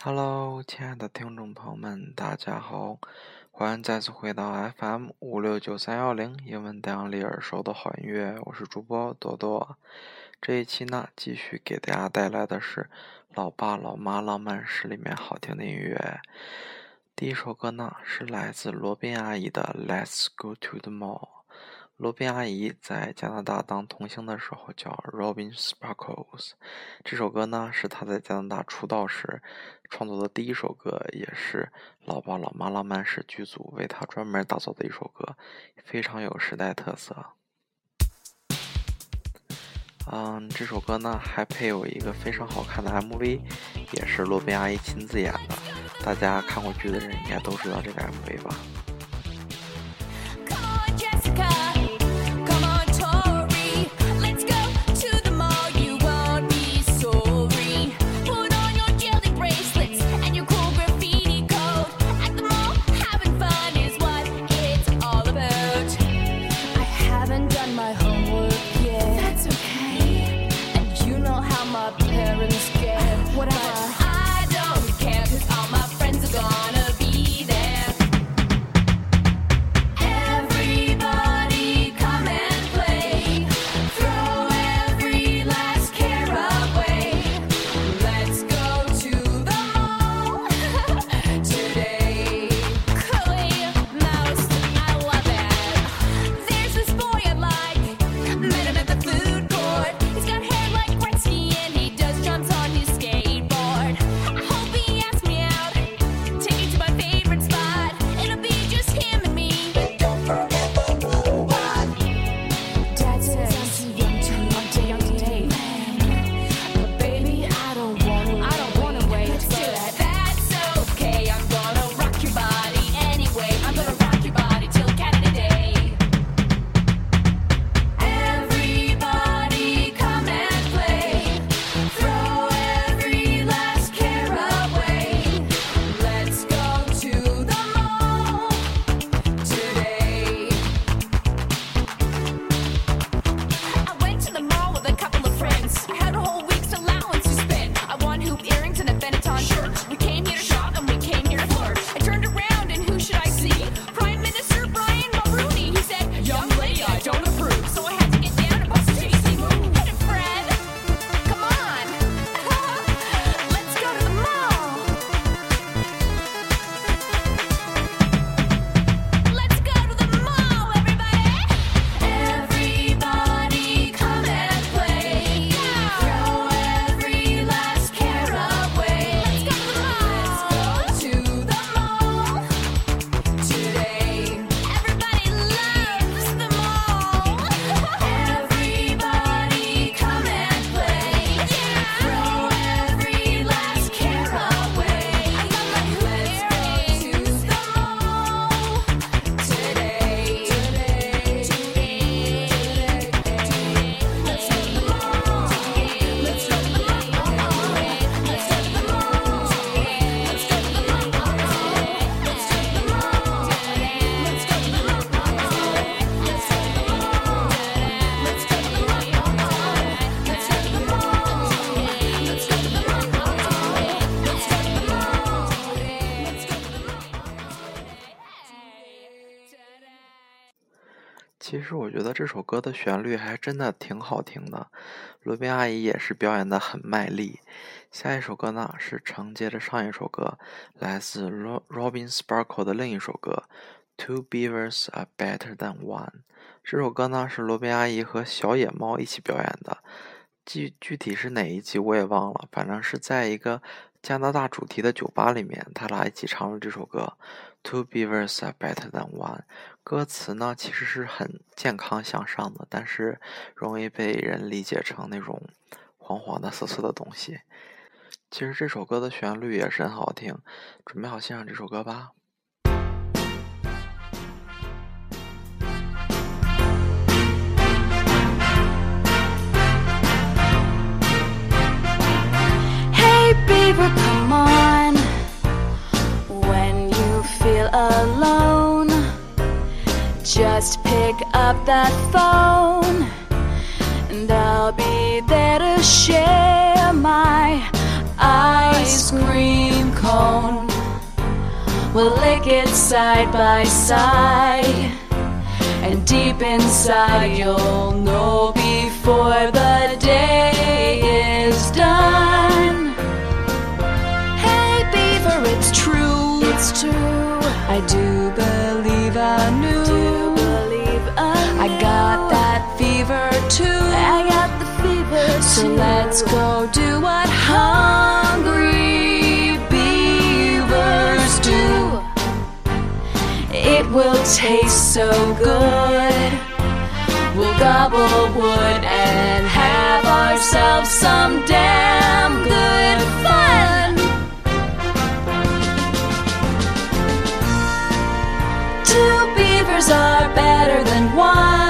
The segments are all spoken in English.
Hello，亲爱的听众朋友们，大家好，欢迎再次回到 FM 五六九三幺零英文大洋里耳熟的好音乐，我是主播朵朵。这一期呢，继续给大家带来的是《老爸老妈浪漫史》里面好听的音乐。第一首歌呢，是来自罗宾阿姨的《Let's Go to the Mall》。罗宾阿姨在加拿大当童星的时候叫 Robin Sparkles。这首歌呢，是她在加拿大出道时创作的第一首歌，也是《老爸老妈浪漫史》剧组为她专门打造的一首歌，非常有时代特色。嗯，这首歌呢还配有一个非常好看的 MV，也是罗宾阿姨亲自演的。大家看过剧的人应该都知道这个 MV 吧。其实我觉得这首歌的旋律还真的挺好听的，罗宾阿姨也是表演的很卖力。下一首歌呢是承接着上一首歌，来自 Robin Sparkle 的另一首歌《Two Beavers Are Better Than One》。这首歌呢是罗宾阿姨和小野猫一起表演的，具具体是哪一集我也忘了，反正是在一个加拿大主题的酒吧里面，他俩一起唱了这首歌。Two beavers are better than one。歌词呢，其实是很健康向上的，但是容易被人理解成那种黄黄的、涩涩的东西。其实这首歌的旋律也是很好听，准备好欣赏这首歌吧。Hey beaver, come on. Just pick up that phone, and I'll be there to share my ice cream cone. We'll lick it side by side. And deep inside, you'll know let's go do what hungry beavers do. It will taste so good. We'll gobble wood and have ourselves some damn good fun. Two beavers are better than one.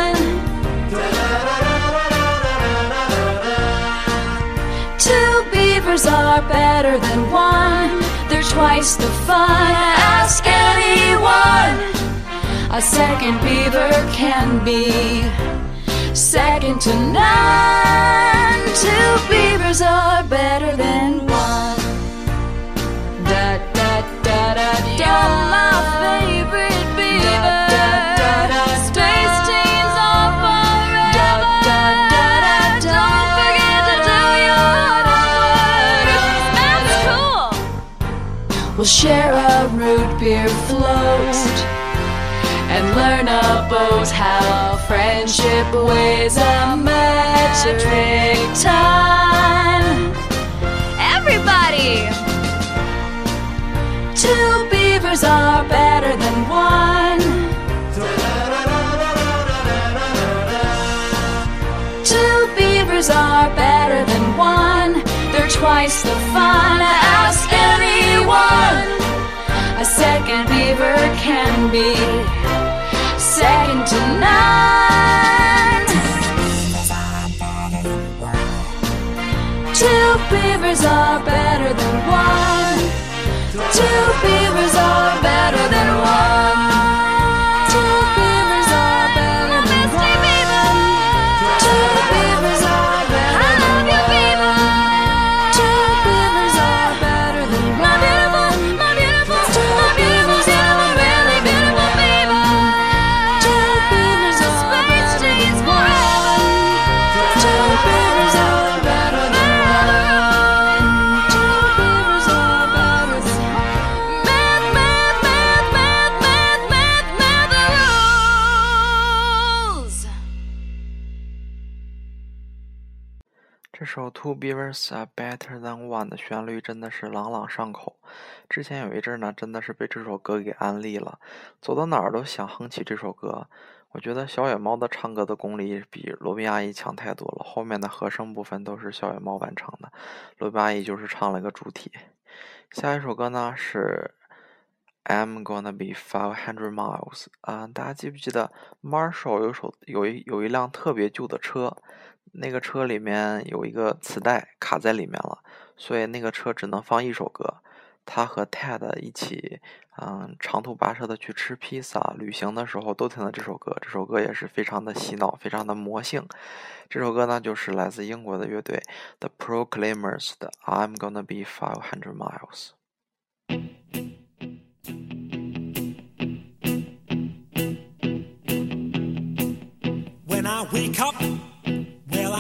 Beavers are better than one. They're twice the fun. Ask anyone. A second beaver can be second to none. Two beavers are better than one. Da da da da da. My share a root beer float and learn about how friendship weighs a metric ton. Everybody! Two beavers are better than one. Two beavers are better than one. They're twice the fun. Ask. A second beaver can be second to none. Two beavers are better than one. Two beavers are better than one. Two Beavers Are Better Than One》的旋律真的是朗朗上口。之前有一阵呢，真的是被这首歌给安利了，走到哪儿都想哼起这首歌。我觉得小野猫的唱歌的功力比罗宾阿姨强太多了，后面的和声部分都是小野猫完成的，罗宾阿姨就是唱了一个主体。下一首歌呢是 I'm gonna be five hundred miles 啊、大家记不记得 Marshall 有首有一有一辆特别旧的车，那个车里面有一个磁带卡在里面了，所以那个车只能放一首歌。他和 Ted 一起，嗯，长途跋涉的去吃披萨，旅行的时候都听了这首歌。这首歌也是非常的洗脑，非常的魔性。这首歌呢，就是来自英国的乐队 The Proclaimers 的《I'm Gonna Be Five Hundred Miles》。When I wake up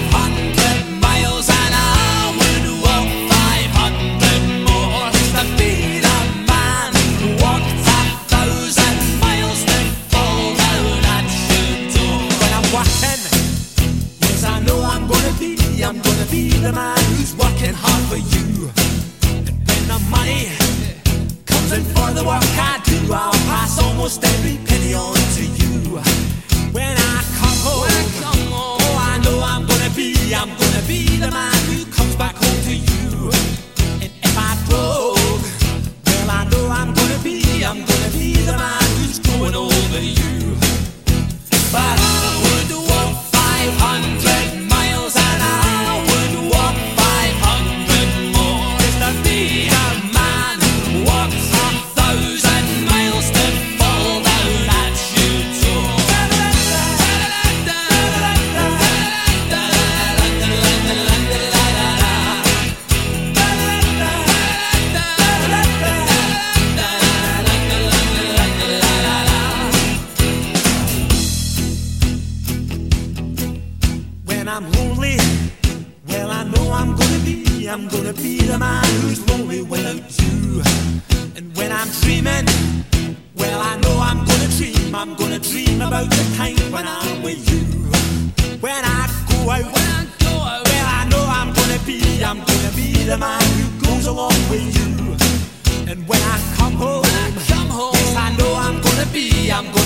500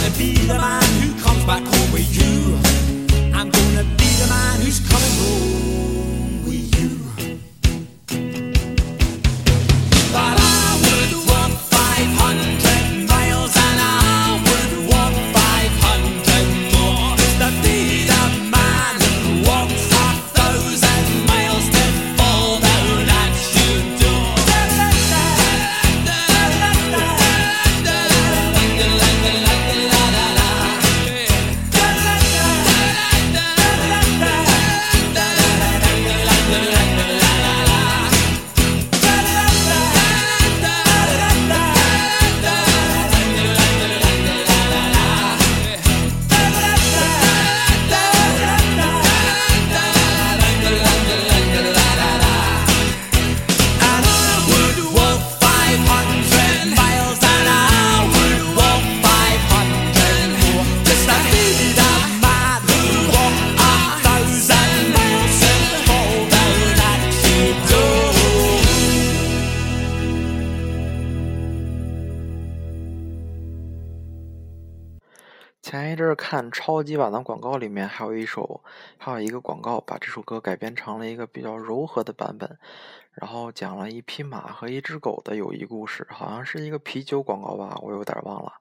gonna be the man who comes back home with you. I'm gonna be the man who's coming home 超级版的广告里面还有一首，还有一个广告把这首歌改编成了一个比较柔和的版本，然后讲了一匹马和一只狗的友谊故事，好像是一个啤酒广告吧，我有点忘了。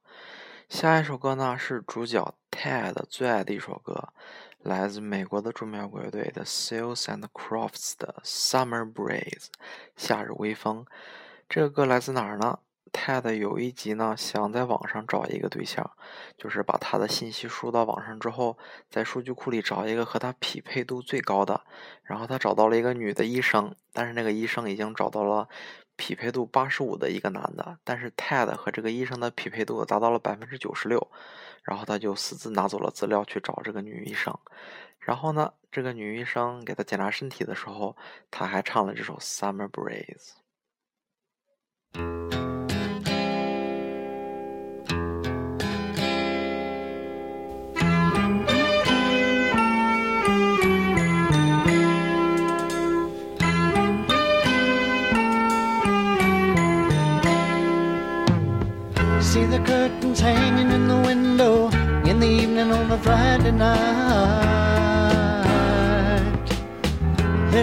下一首歌呢是主角 Ted 最爱的一首歌，来自美国的著名摇滚乐队的 Seals and Crofts 的 Summer Breeze 夏日微风。这个歌来自哪儿呢？Ted 有一集呢想在网上找一个对象，就是把他的信息输到网上之后，在数据库里找一个和他匹配度最高的。然后他找到了一个女的医生，但是那个医生已经找到了匹配度八十五的一个男的，但是 Ted 和这个医生的匹配度达到了百分之九十六。然后他就私自拿走了资料去找这个女医生。然后呢，这个女医生给他检查身体的时候，他还唱了这首《Summer Breeze》。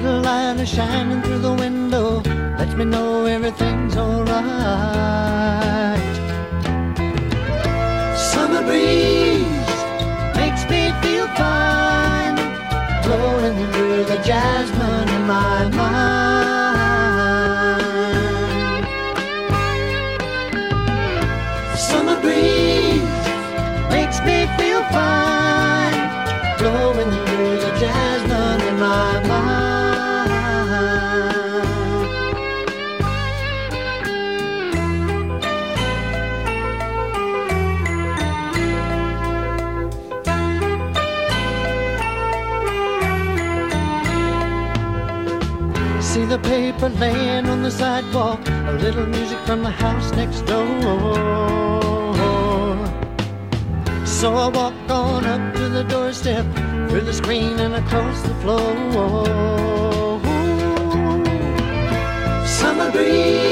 Little light is shining through the window, lets me know everything's alright. Summer breeze makes me feel fine, blowing through the jasmine in my mind. Summer breeze makes me feel fine, blowing through the jasmine in my mind. Paper laying on the sidewalk, a little music from the house next door. So I walk on up to the doorstep, through the screen and across the floor. Summer breeze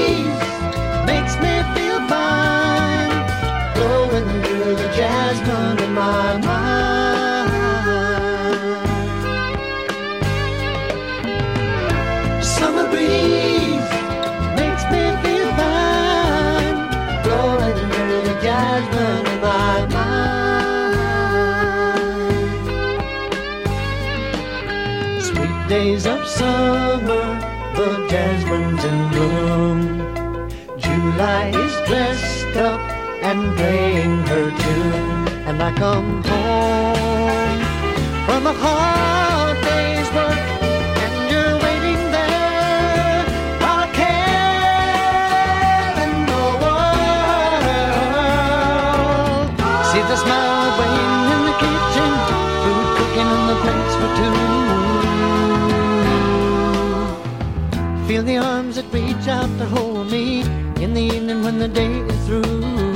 days of summer, the jasmine's in bloom. July is dressed up and playing her tune, and I come home from a hard day's work, and you're waiting there I care in the world. See the smile waiting in the kitchen, food cooking in the plates for two. Feel the arms that reach out to hold me in the evening when the day is through.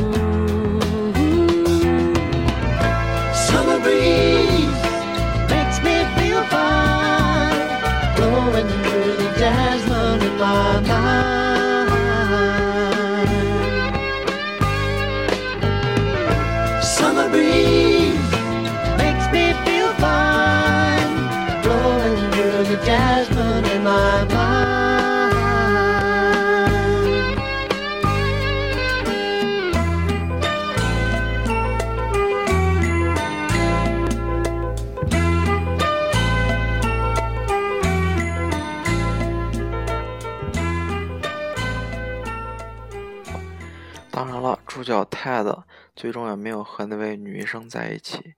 主角 Ted 最终也没有和那位女医生在一起。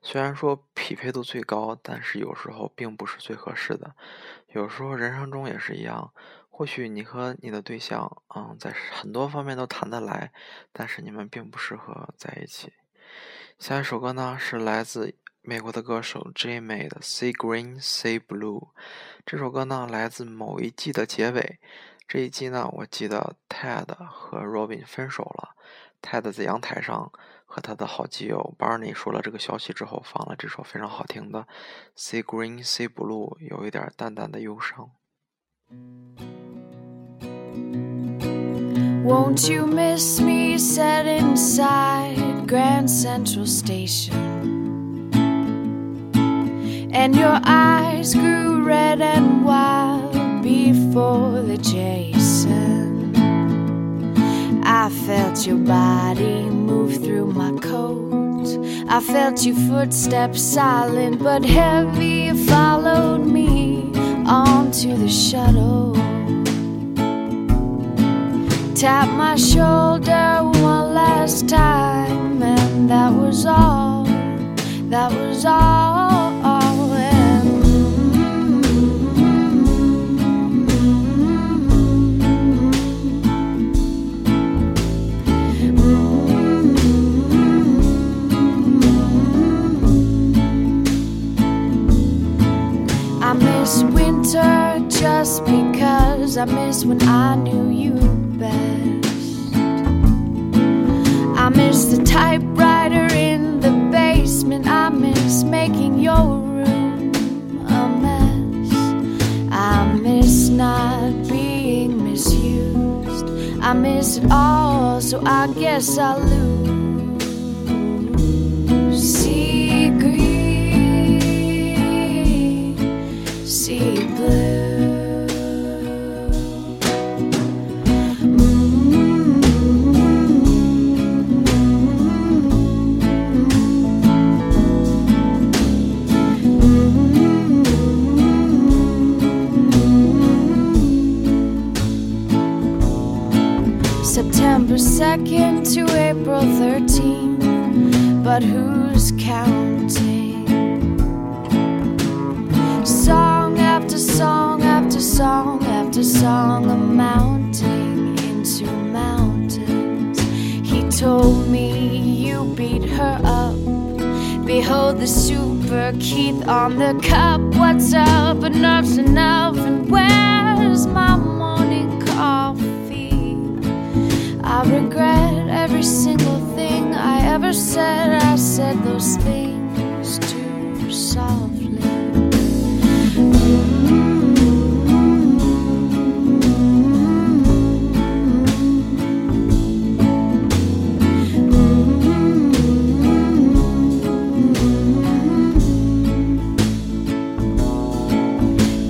虽然说匹配度最高，但是有时候并不是最合适的。有时候人生中也是一样，或许你和你的对象，嗯，在很多方面都谈得来，但是你们并不适合在一起。下一首歌呢是来自美国的歌手 J 美的《Say Green Say Blue》。这首歌呢来自某一季的结尾。这一季呢，我记得 Ted 和 Robin 分手了。Ted 在阳台上和他的好基友 Barney 说了这个消息之后，放了这首非常好听的《Say Green Say Blue》，有一点淡淡的忧伤。Won't you miss me? Sat inside Grand Central Station. And your eyes grew red and wild before the Jason. I felt your body move through my coat. I felt your footsteps silent but heavy. Followed me onto the shuttle tap my shoulder one last time, and that was all. That was all. Just because I miss when I knew you best. I miss the typewriter in the basement. I miss making your room a mess. I miss not being misused. I miss it all, so I guess I lose. Sea green, sea blue. September 2nd to April 13th, but who's counting? Song after song after song after song amounting into mountains. He told me you beat her up. Behold the super Keith on the cup. What's up? Enough's enough. And where's my morning I regret every single thing I ever said. I said those things too softly.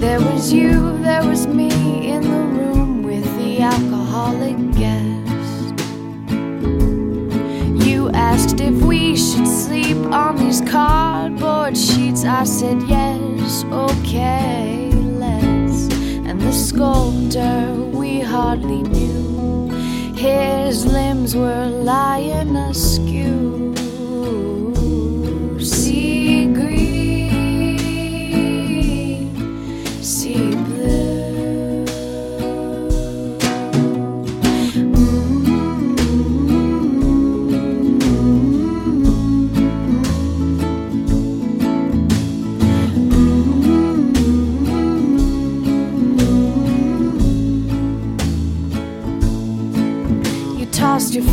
There was you, there was me in the room with the alcoholic guest. Cardboard sheets. I said yes, okay, let's. And the sculptor we hardly knew, his limbs were lying askew.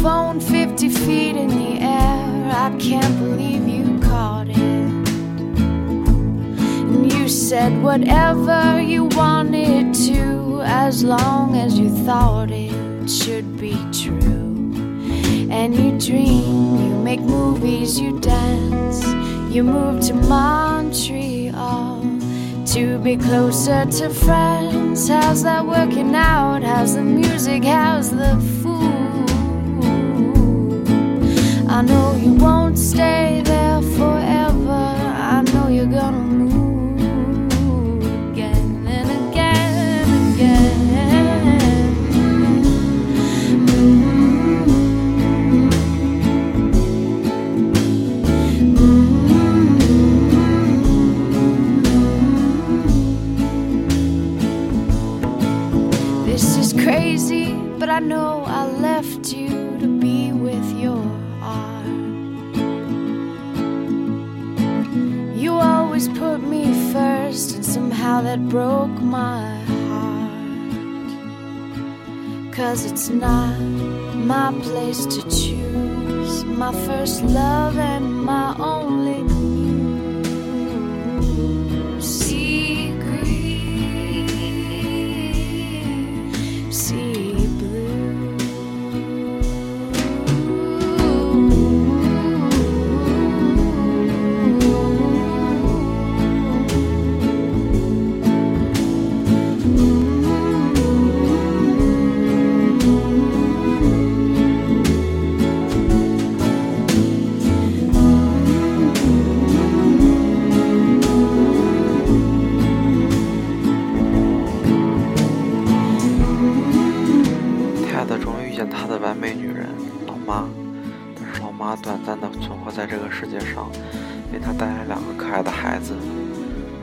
Phone 50 feet in the air. I can't believe you caught it. And you said whatever you wanted to, as long as you thought it should be true. And you dream, you make movies, you dance, you move to Montreal to be closer to friends. How's that working out? How's the music? How's the I know you won't stay there forever. I know you're gonna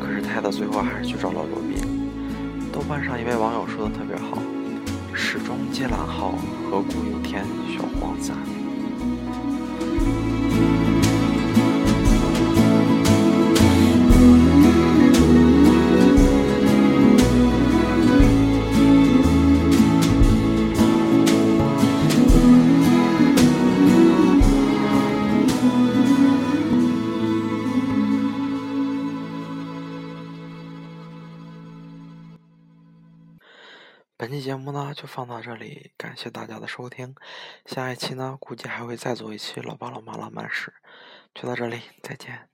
可是泰德最后还是去找了罗宾。豆瓣上一位网友说的特别好：“始终接蓝号，何故有天需要黄伞。”就放到这里，感谢大家的收听。下一期呢估计还会再做一期老爸老妈浪漫史。就到这里，再见。